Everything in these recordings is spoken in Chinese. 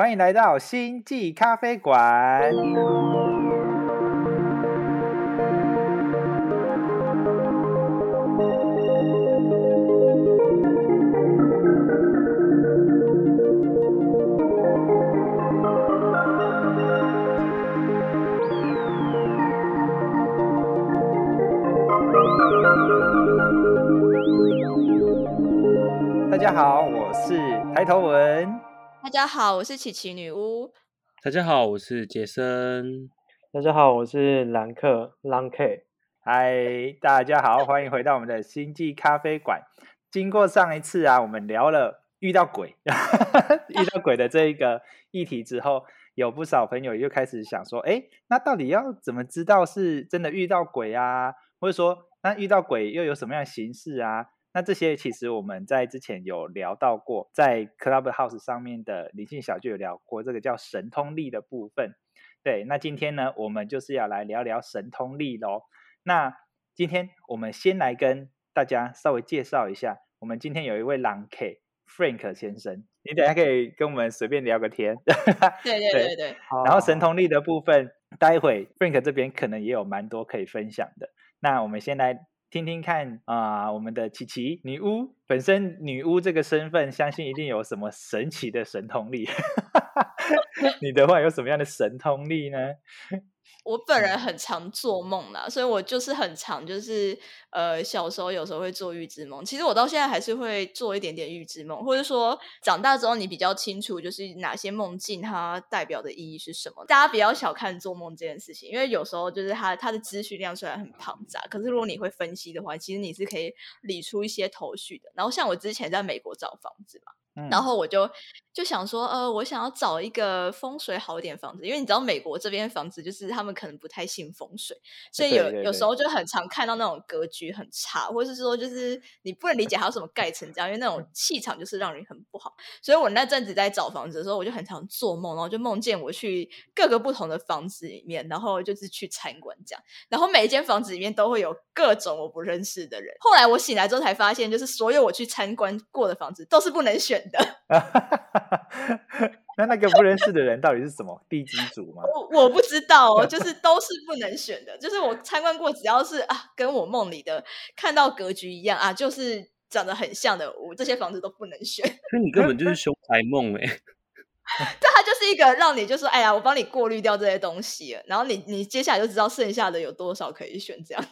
欢迎来到星际咖啡馆。大家好，我是抬头文。大家好，我是琪琪女巫。大家好，我是杰森。大家好，我是兰克 Lang K。嗨，大家好，欢迎回到我们的星际咖啡馆。经过上一次啊，我们聊了遇到鬼、遇到鬼的这一个议题之后，有不少朋友又开始想说，哎，那到底要怎么知道是真的遇到鬼啊？或者说，那遇到鬼又有什么样的形式啊？那这些其实我们在之前有聊到过，在 Clubhouse 上面的灵性小聚有聊过，这个叫神通力的部分。对，那今天呢，我们就是要来聊聊神通力喽。那今天我们先来跟大家稍微介绍一下，我们今天有一位狼 K Frank 先生，你等下可以跟我们随便聊个天。对对对对。然后神通力的部分，待会 Frank 这边可能也有蛮多可以分享的。那我们先来。听听看啊，我们的琪琪女巫本身女巫这个身份，相信一定有什么神奇的神通力。你的话有什么样的神通力呢？我本人很常做梦啦，所以我就是很常就是呃小时候有时候会做预知梦，其实我到现在还是会做一点点预知梦，或者说长大之后你比较清楚就是哪些梦境它代表的意义是什么。大家不要小看做梦这件事情，因为有时候就是它它的资讯量虽然很庞杂，可是如果你会分析的话，其实你是可以理出一些头绪的。然后像我之前在美国找房子嘛。然后我就就想说，呃，我想要找一个风水好一点房子，因为你知道美国这边房子就是他们可能不太信风水，所以有有时候就很常看到那种格局很差，或者是说就是你不能理解它什么盖成这样，因为那种气场就是让人很不好。所以我那阵子在找房子的时候，我就很常做梦，然后就梦见我去各个不同的房子里面，然后就是去参观这样，然后每一间房子里面都会有各种我不认识的人。后来我醒来之后才发现，就是所有我去参观过的房子都是不能选。那那个不认识的人到底是什么地基组吗？我我不知道哦，就是都是不能选的。就是我参观过，只要是啊，跟我梦里的看到格局一样啊，就是长得很像的，我这些房子都不能选。那你根本就是凶宅梦哎！但它就是一个让你就说，哎呀，我帮你过滤掉这些东西，然后你你接下来就知道剩下的有多少可以选，这样。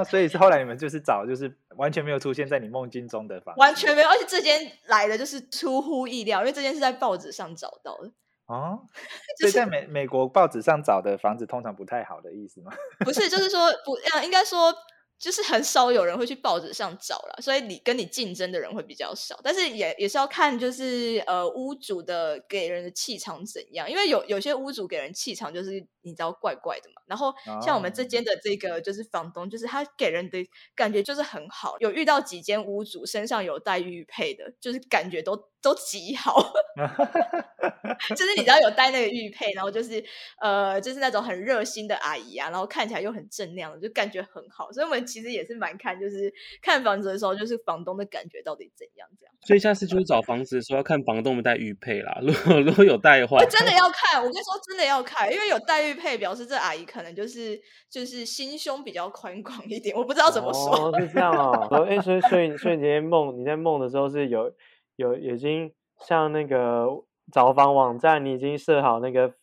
哦，所以是后来你们就是找，就是完全没有出现在你梦境中的房，完全没有，而且这间来的就是出乎意料，因为这间是在报纸上找到的。哦，所以在美美国报纸上找的房子通常不太好的意思吗？不是，就是说不，呃，应该说。就是很少有人会去报纸上找了，所以你跟你竞争的人会比较少。但是也也是要看，就是呃屋主的给人的气场怎样，因为有有些屋主给人气场就是你知道怪怪的嘛。然后像我们这间的这个就是房东，就是他给人的感觉就是很好。有遇到几间屋主身上有带玉佩的，就是感觉都。都极好，就是你知道有带那个玉佩，然后就是呃，就是那种很热心的阿姨啊，然后看起来又很正亮，就感觉很好。所以我们其实也是蛮看，就是看房子的时候，就是房东的感觉到底怎样这样。所以下次就是找房子的时候要看房东有戴玉佩啦。如果 如果有戴的话，真的要看。我跟你说，真的要看，因为有戴玉佩，表示这阿姨可能就是就是心胸比较宽广一点。我不知道怎么说，是这样哦。哎，所以所以所以你今天梦你在梦的时候是有。有已经像那个找房网站，你已经设好那个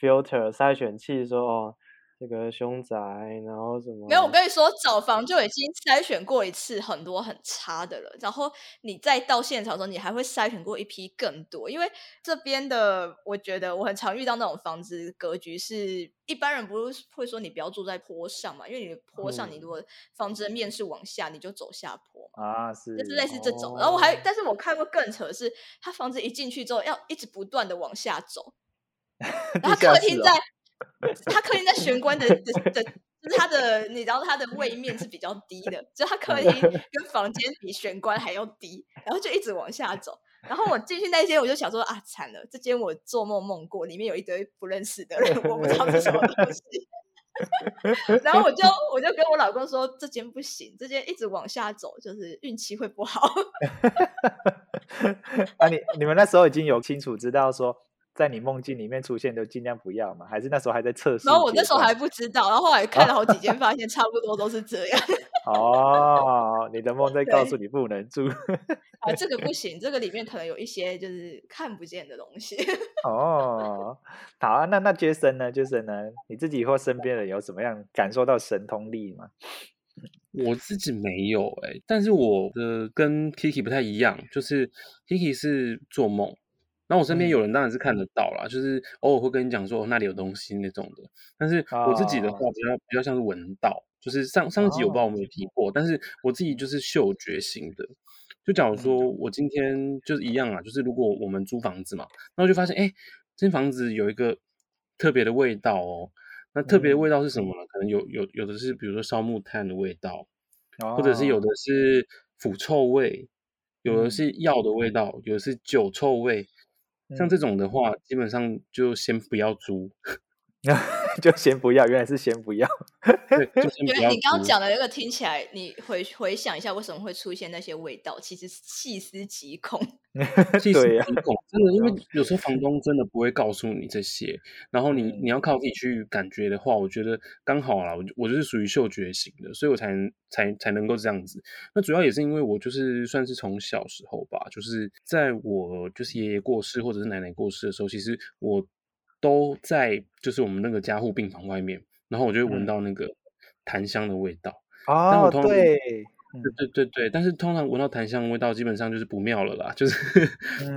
filter 筛选器，说哦。这个凶宅，然后什么？没有，我跟你说，找房就已经筛选过一次很多很差的了。然后你再到现场的时候，你还会筛选过一批更多。因为这边的，我觉得我很常遇到那种房子格局是一般人不是会说你不要住在坡上嘛？因为你坡上，你如果房子的面是往下，你就走下坡嘛啊，是，就是类似这种。然后我还，但是我看过更扯的是，他房子一进去之后，要一直不断的往下走，然后客厅在。他客厅在玄关的的，就是他的，你知道他的位面是比较低的，就他客厅跟房间比玄关还要低，然后就一直往下走。然后我进去那间，我就想说啊，惨了，这间我做梦梦过，里面有一堆不认识的人，我不知道是什么东西。然后我就我就跟我老公说，这间不行，这间一直往下走，就是运气会不好。啊，你你们那时候已经有清楚知道说，在你梦境里面出现，就尽量不要嘛？还是那时候还在测试？然后我那时候还不知道，然后后来看了好几间，发现差不多都是这样。哦，你的梦在告诉你不能住。啊，这个不 行，这个里面可能有一些就是看不见的东西。哦，好啊，那那杰森呢？杰森呢？你自己或身边人有怎么样感受到神通力吗？我自己没有哎、但是我的跟 Kiki 不太一样，就是 Kiki 是做梦，那我身边嗯有人当然是看得到啦，就是偶尔会跟你讲说、哦那里有东西那种的。但是我自己的话哦比较比较像是闻到，就是上上一集有不知道哦我们有提过，但是我自己就是嗅觉型的。就假如说嗯我今天就是一样啊，就是如果我们租房子嘛，然后就发现哎，这间房子有一个特别的味道哦。那特别的嗯味道是什么呢？可能有有有的是比如说烧木炭的味道，哦或者是有的是腐臭味，有的嗯是药的味道，有的是酒臭味。像嗯这种的话，基本上就先不要租，就先不要，原来是先不要。对，就 先不要觉得你刚刚讲的那个听起来，你回回想一下，为什么会出现那些味道？其实细思极恐。细思、极恐，真的，因为有时候房东真的不会告诉你这些，然后你嗯你要靠自己去感觉的话，我觉得刚好啦，我就我就是属于嗅觉型的，所以我才能才才能够这样子。那主要也是因为我就是算是从小时候吧，就是在我就是爷爷过世或者是奶奶过世的时候，其实我都在就是我们那个加护病房外面，然后我就会闻嗯到那个檀香的味道。但我哦，对，对对对对，但是通常闻到檀香的味道，基本上就是不妙了啦，就是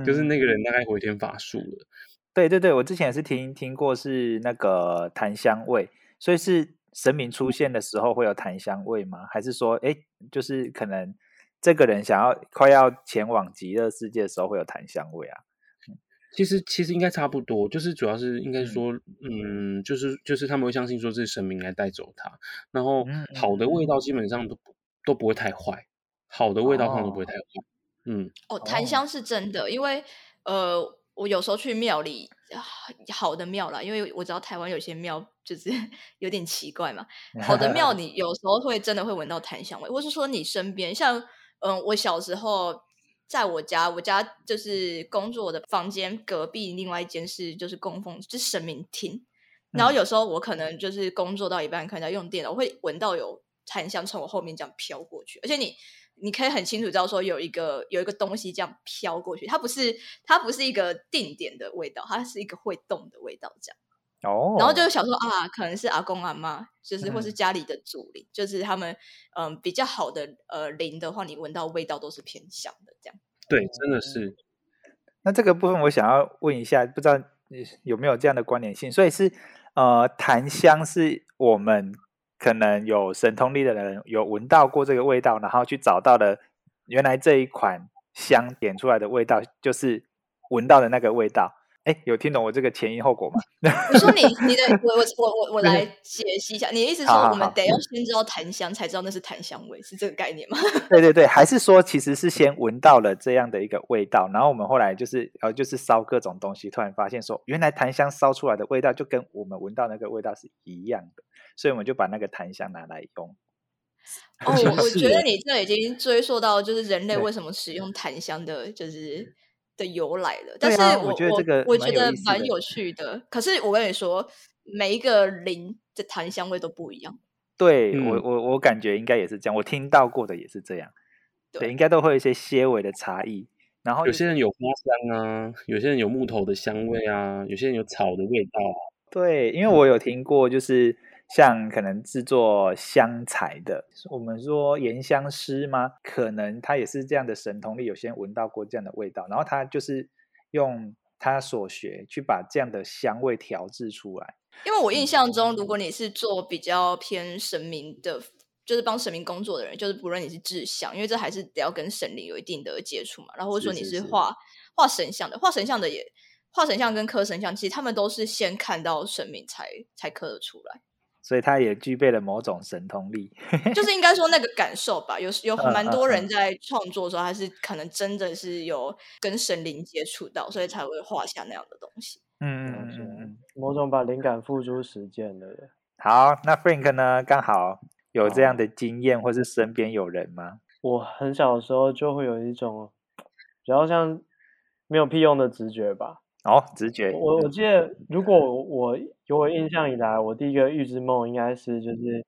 就是嗯那个人大概回天乏术了。对对对，我之前也是听听过是那个檀香味，所以是神明出现的时候会有檀香味吗？还是说，哎，就是可能这个人想要快要前往极乐世界的时候会有檀香味啊？其实其实应该差不多，就是主要是应该嗯说，嗯，就是就是他们会相信说这是神明来带走他，然后好的味道基本上都不都不会太坏，好的味道通常都不会太坏。嗯，哦，檀哦香是真的，因为呃，我有时候去庙里，啊好的庙啦，因为我知道台湾有些庙就是 有点奇怪嘛。好的庙，你有时候会真的会闻到檀香味，或是说你身边，像嗯，我小时候在我家，我家就是工作的房间隔壁，另外一间是就是供奉，就是神明厅。然后嗯有时候我可能就是工作到一半，可能在用电脑，我会闻到有檀香从我后面这样飘过去，而且你你可以很清楚知道说有一个有一个东西这样飘过去，它不是它不是一个定点的味道，它是一个会动的味道这样。哦，然后就想说啊，可能是阿公阿妈，就是或是嗯家里的祖灵，就是他们嗯比较好的呃灵的话，你闻到味道都是偏香的这样。对，真的是。那这个部分我想要问一下，不知道你有没有这样的关联性？所以是呃，檀香是我们可能有神通力的人有闻到过这个味道，然后去找到了原来这一款香点出来的味道就是闻到的那个味道。哎，有听懂我这个前因后果吗？我说你你的我我我我我来解析一下，你的意思是说我们得要先知道檀香，才知道那是檀香味，是这个概念吗？对对对，还是说其实是先闻到了这样的一个味道，然后我们后来就是呃就是烧各种东西，突然发现说原来檀香烧出来的味道就跟我们闻到那个味道是一样的，所以我们就把那个檀香拿来用。哦，我我觉得你这已经追溯到就是人类对为什么使用檀香的，就是的由来了。但是我啊我觉得这个我觉得蛮有趣的。可是我跟你说，每一个林的檀香味都不一样。对、我嗯我我感觉应该也是这样，我听到过的也是这样，对，对应该都会有一些些微的差异。然后有些人有花香啊，有些人有木头的香味啊，有些人有草的味道啊。对，因为我有听过，就是像可能制作香材的，我们说研香师吗？可能他也是这样的神通力，有些人闻到过这样的味道，然后他就是用他所学去把这样的香味调制出来。因为我印象中，如果你是做比较偏神明的，就是帮神明工作的人，就是不论你是制香，因为这还是得要跟神灵有一定的接触嘛。然后或者说你是画画神像的，画神像的也画神像跟刻神像，其实他们都是先看到神明才才刻得出来。所以他也具备了某种神通力。就是应该说那个感受吧，有有蛮多人嗯在创作的时候，他是可能真的是有跟神灵接触到，所以才会画下那样的东西。嗯嗯嗯嗯，某种把灵感付诸实践的人。好，那 Frank 呢？刚好有这样的经验，或是身边有人吗？我很小的时候就会有一种比较像没有屁用的直觉吧。哦，直觉。我我记得，如果我有我印象以来，我第一个预知梦应该是就是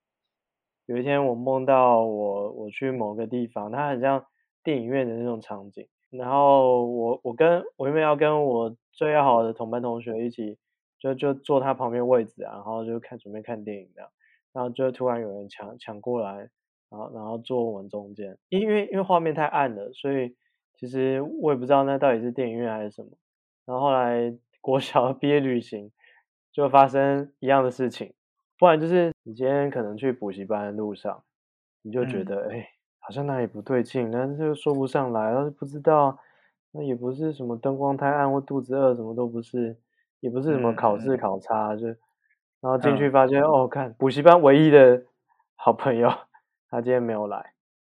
有一天我梦到我我去某个地方，它很像电影院的那种场景。然后我我跟我因为要跟我最要好的同班同学一起，就就坐他旁边位置啊，然后就看准备看电影这样，然后就突然有人抢抢过来，然后然后坐我们中间，因为因为画面太暗了，所以其实我也不知道那到底是电影院还是什么。然后后来国小 毕业旅行就发生一样的事情，不然就是你今天可能去补习班的路上，你就觉得哎。好像哪里不对劲，但是又说不上来，但是不知道，那也不是什么灯光太暗或肚子饿，什么都不是，也不是什么考试考差，就然后进去发现，哦，看补习班唯一的好朋友，他今天没有来，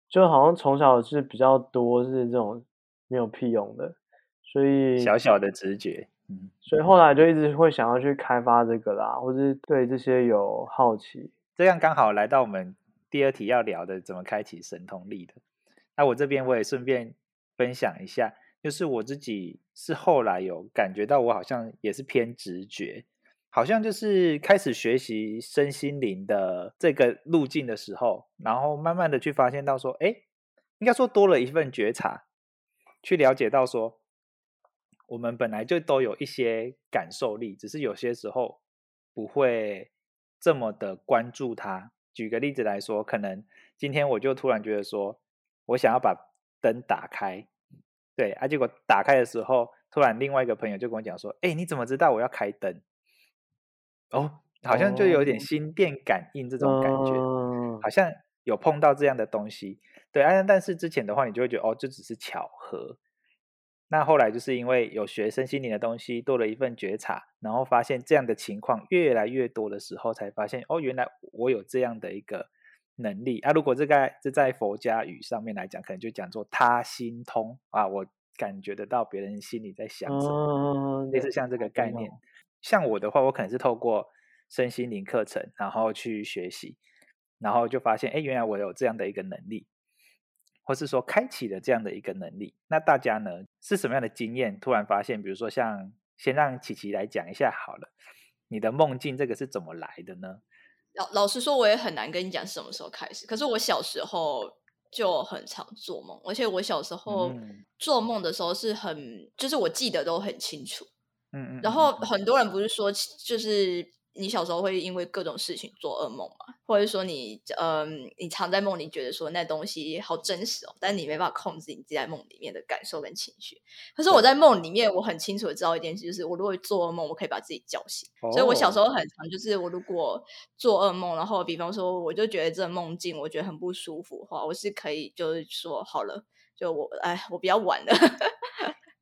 就好像从小是比较多是这种没有屁用的，所以小小的直觉，嗯，所以后来就一直会想要去开发这个啦，或是对这些有好奇，这样刚好来到我们。第二题要聊的怎么开启神通力的？那我这边我也顺便分享一下，就是我自己是后来有感觉到，我好像也是偏直觉，好像就是开始学习身心灵的这个路径的时候，然后慢慢的去发现到说，哎，应该说多了一份觉察，去了解到说，我们本来就都有一些感受力，只是有些时候不会这么的关注它。举个例子来说，可能今天我就突然觉得说，我想要把灯打开，对啊，结果打开的时候，突然另外一个朋友就跟我讲说：“哎，你怎么知道我要开灯？”哦，好像就有点心电感应这种感觉，好像有碰到这样的东西，对啊。但是之前的话，你就会觉得哦，这只是巧合。那后来就是因为有学身心灵的东西，多了一份觉察，然后发现这样的情况越来越多的时候，才发现哦，原来我有这样的一个能力啊。如果这个这在佛家语上面来讲，可能就讲做他心通啊，我感觉得到别人心里在想什么，类似像这个概念。像我的话，我可能是透过身心灵课程，然后去学习，然后就发现，哎，原来我有这样的一个能力。或是说开启了这样的一个能力，那大家呢是什么样的经验？突然发现，比如说像先让琪琪来讲一下好了，你的梦境这个是怎么来的呢？老老实说，我也很难跟你讲什么时候开始。可是我小时候就很常做梦，而且我小时候做梦的时候是很，就是我记得都很清楚。嗯嗯。然后很多人不是说，就是。你小时候会因为各种事情做噩梦吗？或者说你，嗯，你常在梦里觉得说那东西好真实哦，但你没办法控制你自己在梦里面的感受跟情绪。可是我在梦里面，我很清楚的知道一件事，就是我如果做噩梦，我可以把自己叫醒。所以我小时候很常就是我如果做噩梦，然后比方说我就觉得这梦境我觉得很不舒服的话，我是可以就是说好了，就我哎，我比较晚了。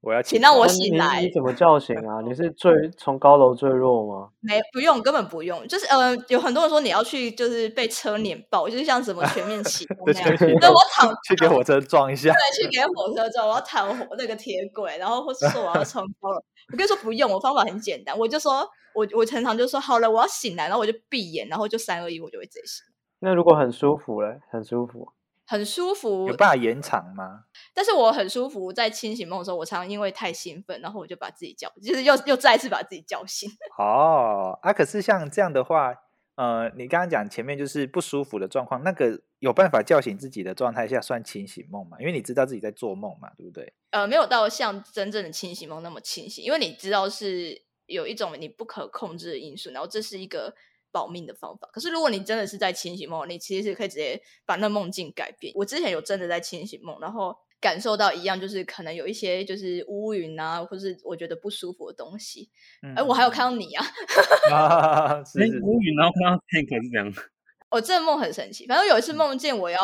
我要请让我醒来，你怎么叫醒啊？你是坠 从高楼坠落吗？没，不用，根本不用。就是呃，有很多人说你要去，就是被车碾爆，就是像什么全面启动 那样。对，我躺去给火车撞一下。对，去给火车撞，我要躺那个铁轨，然后或是说我要从高楼。我跟你说不用，我方法很简单，我就说我我常常就说好了，我要醒来，然后我就闭眼，然后就三二一，我就会直接醒。那如果很舒服嘞，很舒服。很舒服，有办法延长吗？但是我很舒服，在清醒梦的时候，我常常因为太兴奋，然后我就把自己叫，就是又又再次把自己叫醒。哦，啊，可是像这样的话，呃，你刚刚讲前面就是不舒服的状况，那个有办法叫醒自己的状态下算清醒梦吗？因为你知道自己在做梦嘛，对不对？呃，没有到像真正的清醒梦那么清醒，因为你知道是有一种你不可控制的因素，然后这是一个。保命的方法。可是，如果你真的是在清醒梦，你其实是可以直接把那梦境改变。我之前有真的在清醒梦，然后感受到一样，就是可能有一些就是乌云啊，或是我觉得不舒服的东西。哎，我还有看到你啊！啊，乌云，然后看到 Tank 是这样。我这个梦很神奇。反正有一次梦见我要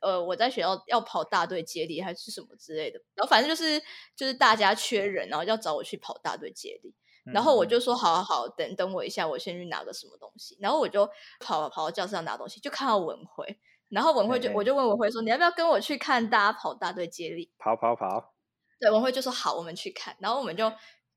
呃，我在学校要跑大队接力还是什么之类的，然后反正就是就是大家缺人，然后要找我去跑大队接力。然后我就说好好好，等等我一下，我先去拿个什么东西。然后我就跑跑到教室上拿东西，就看到文辉。然后文辉就我就问文辉说：“你要不要跟我去看大家跑大队接力？”跑跑跑。对，文辉就说：“好，我们去看。”然后我们就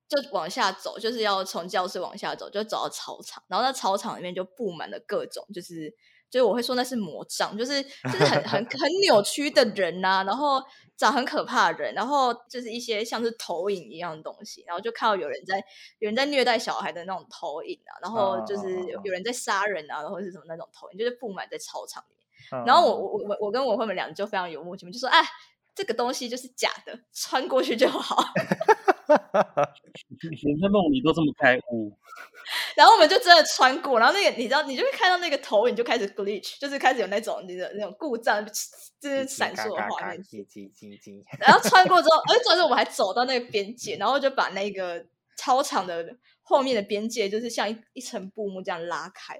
就往下走，就是要从教室往下走，就走到操场，然后那操场里面就布满了各种，就是就是我会说那是魔杖，就是就是很很很扭曲的人呐、然后长很可怕的人，然后就是一些像是投影一样的东西，然后就看到有人在有人在虐待小孩的那种投影啊，然后就是有有人在杀人啊，然后是什么那种投影，就是布满在操场里面。嗯然后我我我我跟我会们俩就非常有默契，就说哎。这个东西就是假的，穿过去就好。连在梦里都这么开悟，然后我们就真的穿过，然后那个你知道，你就会看到那个投影就开始 glitch，就是开始有那种你的那种故障，就是闪烁的画面。然后穿过之后，而且主要是我们还走到那个边界，然后就把那个操场的后面的边界，就是像一一层布幕这样拉开，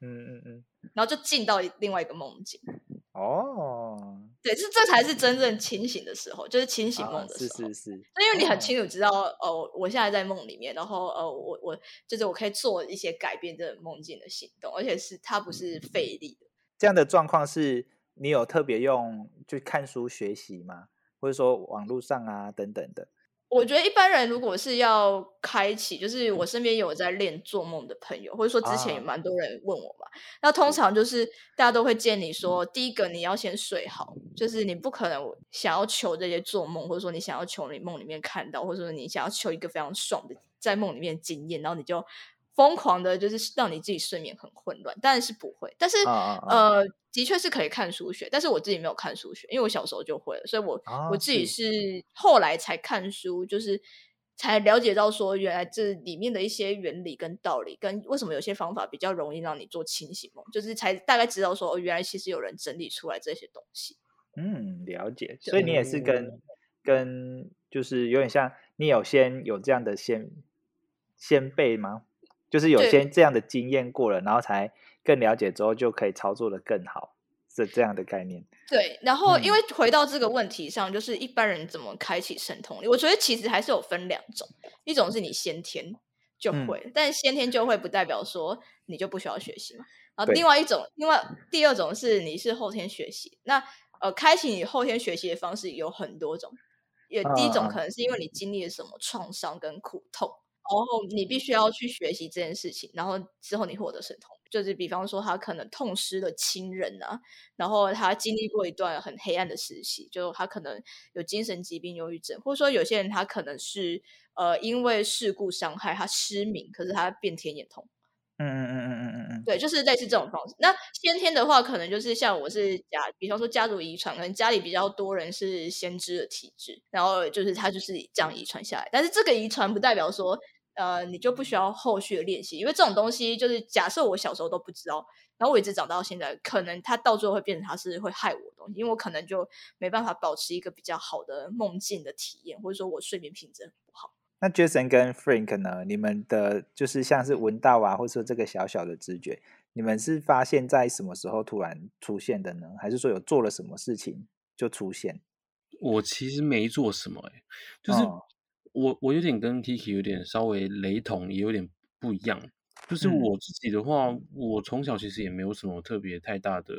嗯嗯嗯，然后就进到另外一个梦境。哦，对，这这才是真正清醒的时候，就是清醒梦的时候。是是，是。那因为你很哦清楚知道，哦，我现在在梦里面，然后呃，我我就是我可以做一些改变这个梦境的行动，而且是它不是费力的。这样的状况是你有特别用就看书学习吗？或者说网络上啊等等的？我觉得一般人如果是要开启，就是我身边有在练做梦的朋友，或者说之前也啊。蛮多人问我嘛。那通常就是大家都会建议说，第一个你要先睡好，就是你不可能想要求这些做梦，或者说你想要求你梦里面看到，或者说你想要求一个非常爽的在梦里面的经验，然后你就疯狂的，就是让你自己睡眠很混乱。当然是不会，但是、呃，的确是可以看书学，但是我自己没有看书学，因为我小时候就会了，所以我、啊我自己是是后来才看书，就是才了解到说，原来这里面的一些原理跟道理，跟为什么有些方法比较容易让你做清醒梦，就是才大概知道说，哦，原来其实有人整理出来这些东西。嗯，了解。所以你也是跟嗯跟就是有点像，你有先有这样的先先辈吗？就是有些这样的经验过了，然后才更了解之后就可以操作的更好，是这样的概念。对，然后因嗯为回到这个问题上，就是一般人怎么开启神通力？我觉得其实还是有分两种，一种是你先天就嗯会，但先天就会不代表说你就不需要学习嘛。然后另外一种，另外第二种是你是后天学习。那呃，开启你后天学习的方式有很多种，也第一啊啊种可能是因为你经历了什么创伤跟苦痛，然后你必须要去学习这件事情，然后之后你获得神通。就是比方说，他可能痛失了亲人啊，然后他经历过一段很黑暗的时期，就他可能有精神疾病、忧郁症，或者说有些人他可能是呃因为事故伤害他失明，可是他变天眼通，嗯嗯嗯嗯嗯嗯嗯，对，就是类似这种方式。那先天的话，可能就是像我是家，比方说家族遗传，可能家里比较多人是先知的体质，然后就是他就是这样遗传下来。但是这个遗传不代表说，呃，你就不需要后续的练习，因为这种东西就是假设我小时候都不知道，然后我一直长到现在，可能它到最后会变成它是会害我的东西，因为我可能就没办法保持一个比较好的梦境的体验，或者说我睡眠品质很不好。那 Jason 跟 Frank 呢？你们的就是像是闻到啊，或者说这个小小的直觉，你们是发现在什么时候突然出现的呢？还是说有做了什么事情就出现？我其实没做什么、欸，就是哦我我有点跟 Kiki 有点稍微雷同，也有点不一样。就是嗯。我自己的话，我从小其实也没有什么特别太大的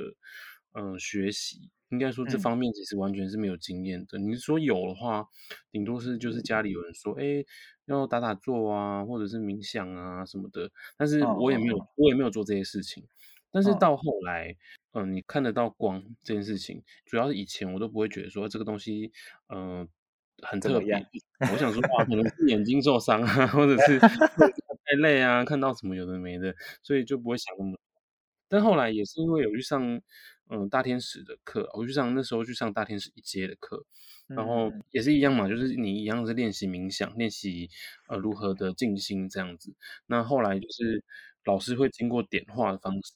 嗯、呃学习，应该说这嗯。方面其实完全是没有经验的。你说有的话，顶多是就是家里有人说，哎，要打打坐啊，或者是冥想啊什么的，但是哦我也没有我也没有做这些事情。但是哦。到后来，嗯、你看得到光这件事情，主要是以前我都不会觉得说这个东西，嗯、很特别。我想说哇，可能是眼睛受伤啊，或者是 太累啊，看到什么有的没的，所以就不会想那么多。但后来也是因为有去上嗯大天使的课，我去上那时候去上大天使一阶的课，然后嗯也是一样嘛，就是你一样是练习冥想，练习呃如何的静心这样子。那后来就是老师会经过点化的方式，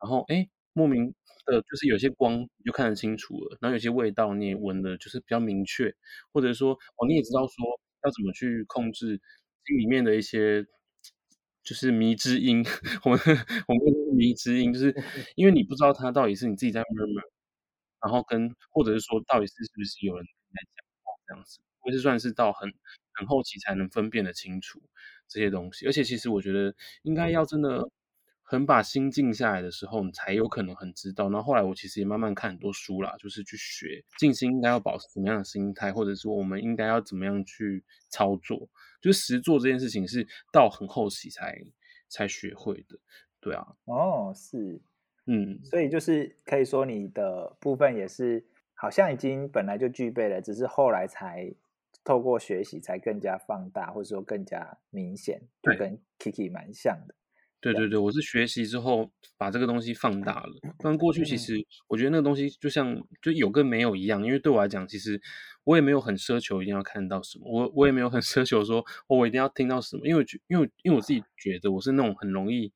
然后哎莫名的就是有些光你就看得清楚了，然后有些味道你也闻的就是比较明确，或者说哦你也知道说要怎么去控制心里面的一些。就是迷之音，我们我们说迷之音，就是 因为你不知道它到底是你自己在 murmur，然后跟或者是说到底是是不是有人在讲话这样子，会是算是到很很后期才能分辨的清楚这些东西。而且其实我觉得应该要真的很把心静下来的时候，你才有可能很知道。然后后来我其实也慢慢看很多书啦，就是去学静心应该要保持什么样的心态，或者说我们应该要怎么样去操作。就是实做这件事情是到很后期才才学会的，对啊。哦，是，嗯，所以就是可以说你的部分也是好像已经本来就具备了，只是后来才透过学习才更加放大，或者说更加明显，就跟 Kiki 蛮像的。对对对，我是学习之后把这个东西放大了。不然过去其嗯实我觉得那个东西就像就有跟没有一样，因为对我来讲，其实我也没有很奢求一定要看到什么，我我也没有很 奢求说、哦、我一定要听到什么，因为觉因为因为我自己觉得我是那种很容易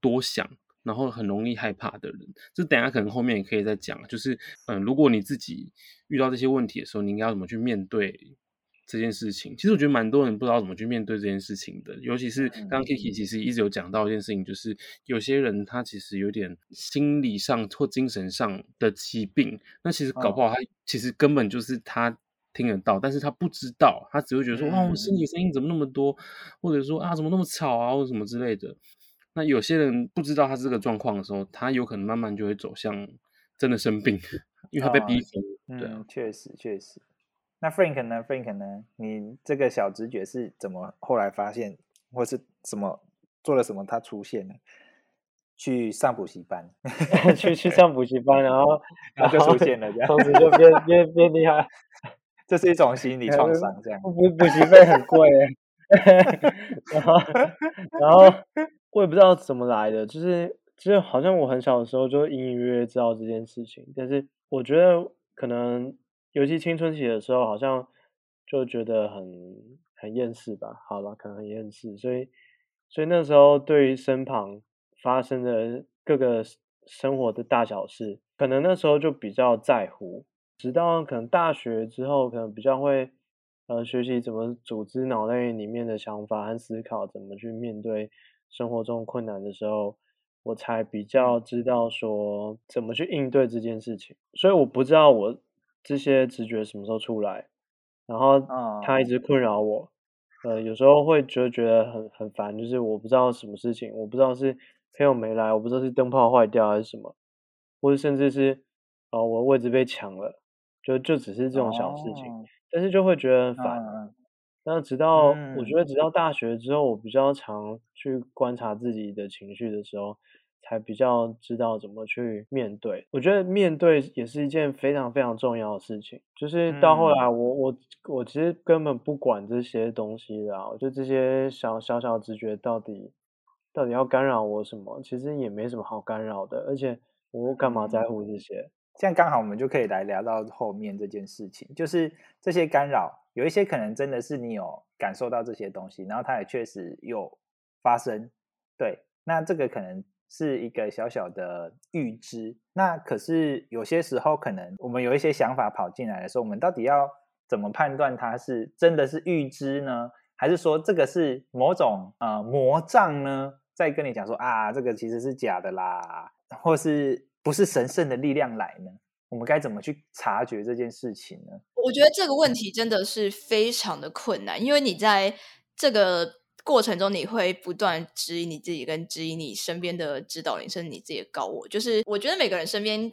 多想。然后很容易害怕的人，这等下可能后面也可以再讲。就是，嗯，如果你自己遇到这些问题的时候，你应该要怎么去面对这件事情？其实我觉得蛮多人不知道怎么去面对这件事情的，尤其是刚刚 Kiki 其实一直有讲到一件事情，就是有些人他其实有点心理上或精神上的疾病，那其实搞不好他其实根本就是他听得到，但是他不知道，他只会觉得说，哦，我心里声音怎么那么多，或者说啊，怎么那么吵啊，或者什么之类的。那有些人不知道他这个状况的时候，他有可能慢慢就会走向真的生病，因为他被逼疯。对啊嗯，，确实确实。那 Frank 呢？Frank 呢？你这个小直觉是怎么后来发现，或是怎么做了什么？他出现了，去上补习班，去去上补习班，然后 然后就出现了，这样，从此就变变变厉害。这是一种心理创伤，这样。补补习费很贵耶，然后然后我也不知道怎么来的，就是就是好像我很小的时候就隐隐约约知道这件事情，但是我觉得可能尤其青春期的时候，好像就觉得很很厌世吧，好了，可能很厌世，所以所以那时候对于身旁发生的各个生活的大小事，可能那时候就比较在乎。直到可能大学之后，可能比较会呃学习怎么组织脑袋里面的想法和思考，怎么去面对生活中困难的时候，我才比较知道说怎么去应对这件事情。所以我不知道我这些直觉什么时候出来，然后他一直困扰我。呃，有时候会觉得觉得很很烦，就是我不知道什么事情，我不知道是朋友没来，我不知道是灯泡坏掉还是什么，或者甚至是我位置被抢了。就就只是这种小事情，哦、但是就会觉得很烦。嗯、那直到、嗯、我觉得，直到大学之后，我比较常去观察自己的情绪的时候，才比较知道怎么去面对。我觉得面对也是一件非常非常重要的事情。就是到后来我，我、我其实根本不管这些东西啦，我觉得这些小小小直觉到底到底要干扰我什么，其实也没什么好干扰的。而且我干嘛在乎这些？这样刚好我们就可以来聊到后面这件事情，就是这些干扰，有一些可能真的是你有感受到这些东西，然后它也确实有发生，对，那这个可能是一个小小的预知，那可是有些时候可能我们有一些想法跑进来的时候，我们到底要怎么判断它是真的是预知呢，还是说这个是某种呃魔障呢？在跟你讲说啊，这个其实是假的啦，或是。不是神圣的力量来呢？我们该怎么去察觉这件事情呢？我觉得这个问题真的是非常的困难，因为你在这个过程中，你会不断质疑你自己，跟质疑你身边的指导灵，甚至你自己的高我。就是我觉得每个人身边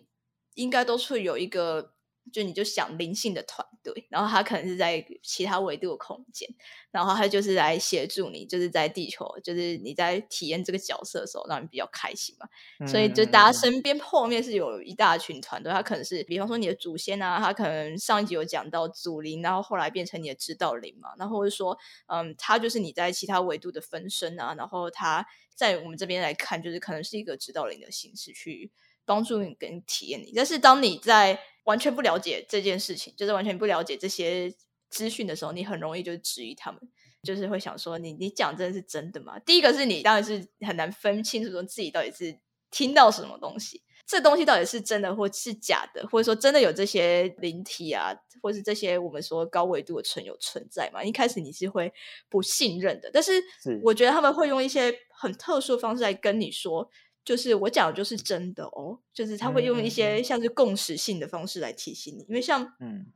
应该都是有一个，就你就想灵性的团队，然后他可能是在其他维度的空间，然后他就是来协助你，就是在地球，就是你在体验这个角色的时候，让你比较开心嘛。嗯所以就大家身边后面是有一大群团队，他可能是比方说你的祖先啊，他可能上一集有讲到祖灵，然后后来变成你的指导灵嘛，然后或者说，嗯，他就是你在其他维度的分身啊，然后他在我们这边来看，就是可能是一个指导灵的形式去帮助你跟体验你。但是当你在完全不了解这件事情，就是完全不了解这些资讯的时候，你很容易就质疑他们。就是会想说你，你讲真的是真的吗？第一个是你当然是很难分清楚说自己到底是听到什么东西，这东西到底是真的或是假的，或者说真的有这些灵体啊，或是这些我们说高维度的存有存在嘛？一开始你是会不信任的，但是我觉得他们会用一些很特殊的方式来跟你说。就是我讲的就是真的哦，就是他会用一些像是共识性的方式来提醒你，因为像嗯，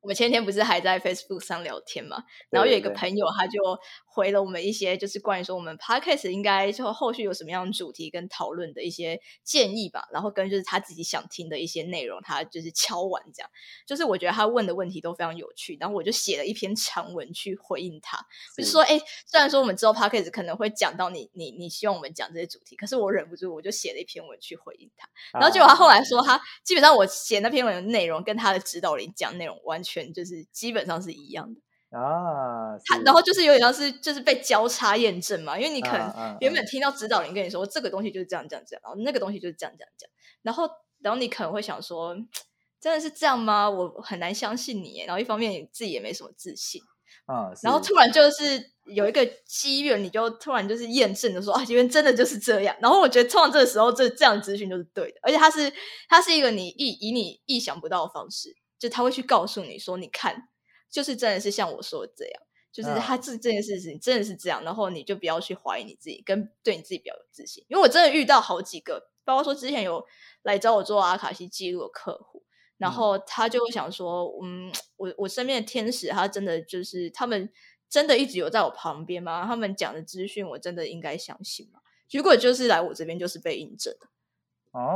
我们前天不是还在 Facebook 上聊天嘛，然后有一个朋友他就回了我们一些就是关于说我们 podcast 应该就后续有什么样的主题跟讨论的一些建议吧，然后跟就是他自己想听的一些内容，他就是敲完这样，就是我觉得他问的问题都非常有趣，然后我就写了一篇长文去回应他，就是说，哎，虽然说我们之后 podcast 可能会讲到你你你希望我们讲这些主题，可是我忍不住我就写了一篇文去回应他，然后结果他后来说他基本上我写那篇文的内容跟他的指导里讲内容完全就是基本上是一样的。啊，他然后就是有点像是就是被交叉验证嘛，因为你可能原本听到指导灵跟你说这个东西就是这样这样这样，然后那个东西就是这样这样这样，然后然后你可能会想说，真的是这样吗？我很难相信你。然后一方面你自己也没什么自信啊，然后突然就是有一个机缘，你就突然就是验证的说啊，因为真的就是这样。然后我觉得通常这个时候这这样资讯就是对的，而且它是它是一个你意以你意想不到的方式，就他会去告诉你说，你看。就是真的是像我说的这样，就是他这这件事情真的是这样，然后你就不要去怀疑你自己，跟对你自己比较有自信。因为我真的遇到好几个，包括说之前有来找我做阿卡西记录的客户，然后他就想说，嗯，我我身边的天使，他真的就是他们真的一直有在我旁边吗？他们讲的资讯，我真的应该相信吗？如果就是来我这边，就是被印证的。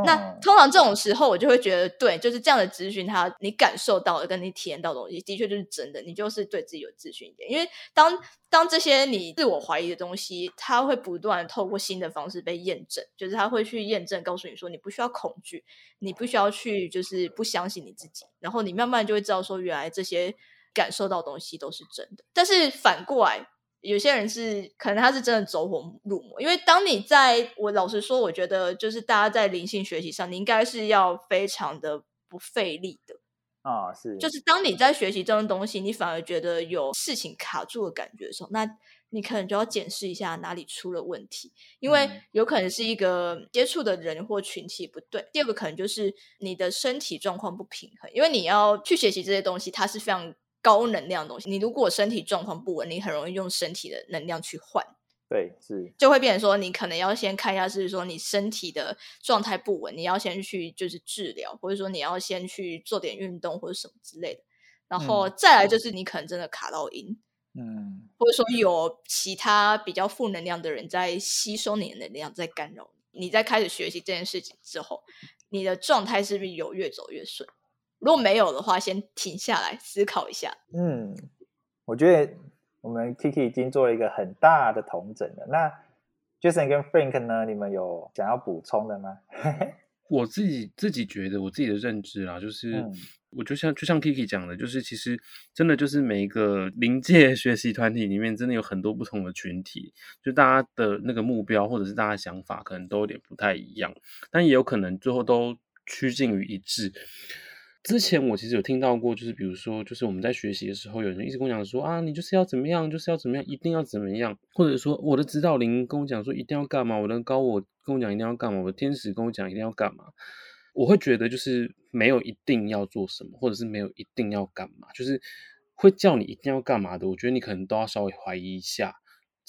那通常这种时候，我就会觉得，对，就是这样的咨询，他你感受到的跟你体验到的东西，的确就是真的，你就是对自己有自信一点。因为当当这些你自我怀疑的东西，它会不断透过新的方式被验证，就是他会去验证，告诉你说，你不需要恐惧，你不需要去就是不相信你自己，然后你慢慢就会知道说，原来这些感受到东西都是真的。但是反过来。有些人是可能他是真的走火入魔，因为当你在我老实说，我觉得就是大家在灵性学习上，你应该是要非常的不费力的啊，是，就是当你在学习这种东西，你反而觉得有事情卡住的感觉的时候，那你可能就要检视一下哪里出了问题，因为有可能是一个接触的人或群体不对。第二个可能就是你的身体状况不平衡，因为你要去学习这些东西，它是非常。高能量的东西，你如果身体状况不稳，你很容易用身体的能量去换。对，是就会变成说，你可能要先看一下，是说你身体的状态不稳，你要先去就是治疗，或者说你要先去做点运动或者什么之类的。然后再来就是你可能真的卡到音，嗯，或者说有其他比较负能量的人在吸收你的能量，在干扰你。你在开始学习这件事情之后，你的状态是不是有越走越顺？如果没有的话，先停下来思考一下。嗯，我觉得我们 Kiki 已经做了一个很大的统整了。那 Jason 跟 Frank 呢？你们有想要补充的吗？我自己自己觉得，我自己的认知啊，就是我就像就像 Kiki 讲的，就是其实真的就是每一个临界学习团体里面，真的有很多不同的群体，就大家的那个目标或者是大家想法，可能都有点不太一样，但也有可能最后都趋近于一致。之前我其实有听到过，就是比如说，就是我们在学习的时候，有人一直跟我讲说啊，你就是要怎么样，就是要怎么样，一定要怎么样，或者说我的指导灵跟我讲说一定要干嘛，我的高我跟我讲一定要干嘛，我的天使跟我讲一定要干嘛，我会觉得就是没有一定要做什么，或者是没有一定要干嘛，就是会叫你一定要干嘛的，我觉得你可能都要稍微怀疑一下。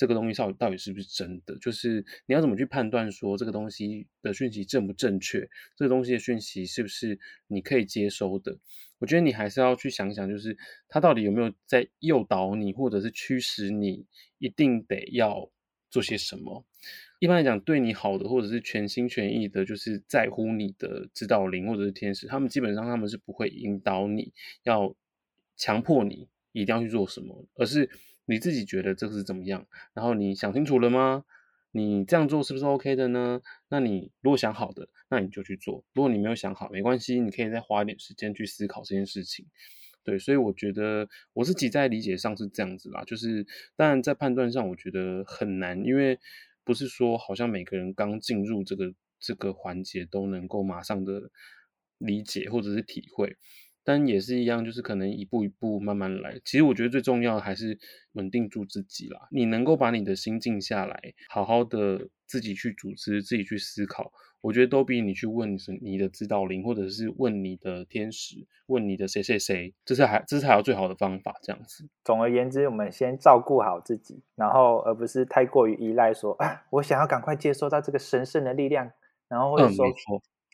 这个东西到底到底是不是真的？就是你要怎么去判断说这个东西的讯息正不正确？这个东西的讯息是不是你可以接收的？我觉得你还是要去想想，就是它到底有没有在诱导你，或者是驱使你一定得要做些什么？一般来讲，对你好的，或者是全心全意的，就是在乎你的指导灵或者是天使，他们基本上他们是不会引导你要强迫你一定要去做什么，而是。你自己觉得这个是怎么样？然后你想清楚了吗？你这样做是不是 OK 的呢？那你如果想好的，那你就去做。如果你没有想好，没关系，你可以再花一点时间去思考这件事情。对，所以我觉得我自己在理解上是这样子啦。就是当然在判断上，我觉得很难，因为不是说好像每个人刚进入这个这个环节都能够马上的理解或者是体会。但也是一样，就是可能一步一步慢慢来。其实我觉得最重要的还是稳定住自己啦。你能够把你的心静下来，好好的自己去组织、自己去思考，我觉得都比你去问你的指导灵，或者是问你的天使、问你的谁谁谁，这是还这是还有最好的方法。这样子。总而言之，我们先照顾好自己，然后而不是太过于依赖，说啊，我想要赶快接收到这个神圣的力量，然后或者说。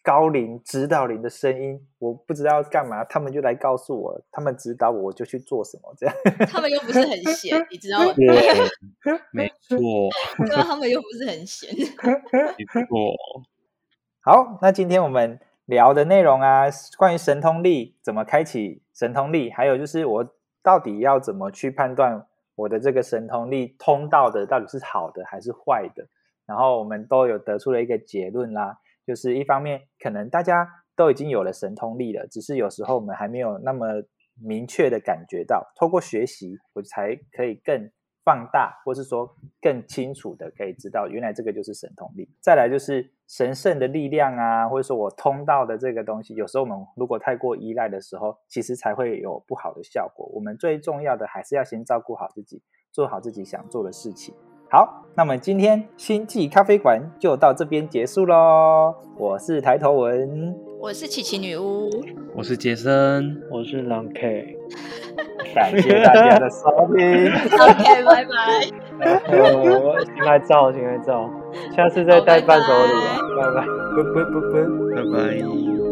高龄指导灵的声音，我不知道干嘛，他们就来告诉我，他们指导我，我就去做什么，这样。他们又不是很闲，你知道吗？对，没错，对啊，他们又不是很闲。没错。好，那今天我们聊的内容啊，关于神通力怎么开启神通力，还有就是我到底要怎么去判断我的这个神通力通道的到底是好的还是坏的，然后我们都有得出了一个结论啦，就是一方面可能大家都已经有了神通力了，只是有时候我们还没有那么明确的感觉到，透过学习我才可以更。放大，或是说更清楚的可以知道，原来这个就是神通力。再来就是神圣的力量啊，或者说我通道的这个东西，有时候我们如果太过依赖的时候，其实才会有不好的效果。我们最重要的还是要先照顾好自己，做好自己想做的事情。好，那么今天星际咖啡馆就到这边结束喽。我是抬头文，我是琪琪女巫，我是杰森，我是狼 K。感谢大家的收听。OK，拜拜。我，请来照，请来照，下次再带伴手礼啊，拜拜。不不不不。拜拜。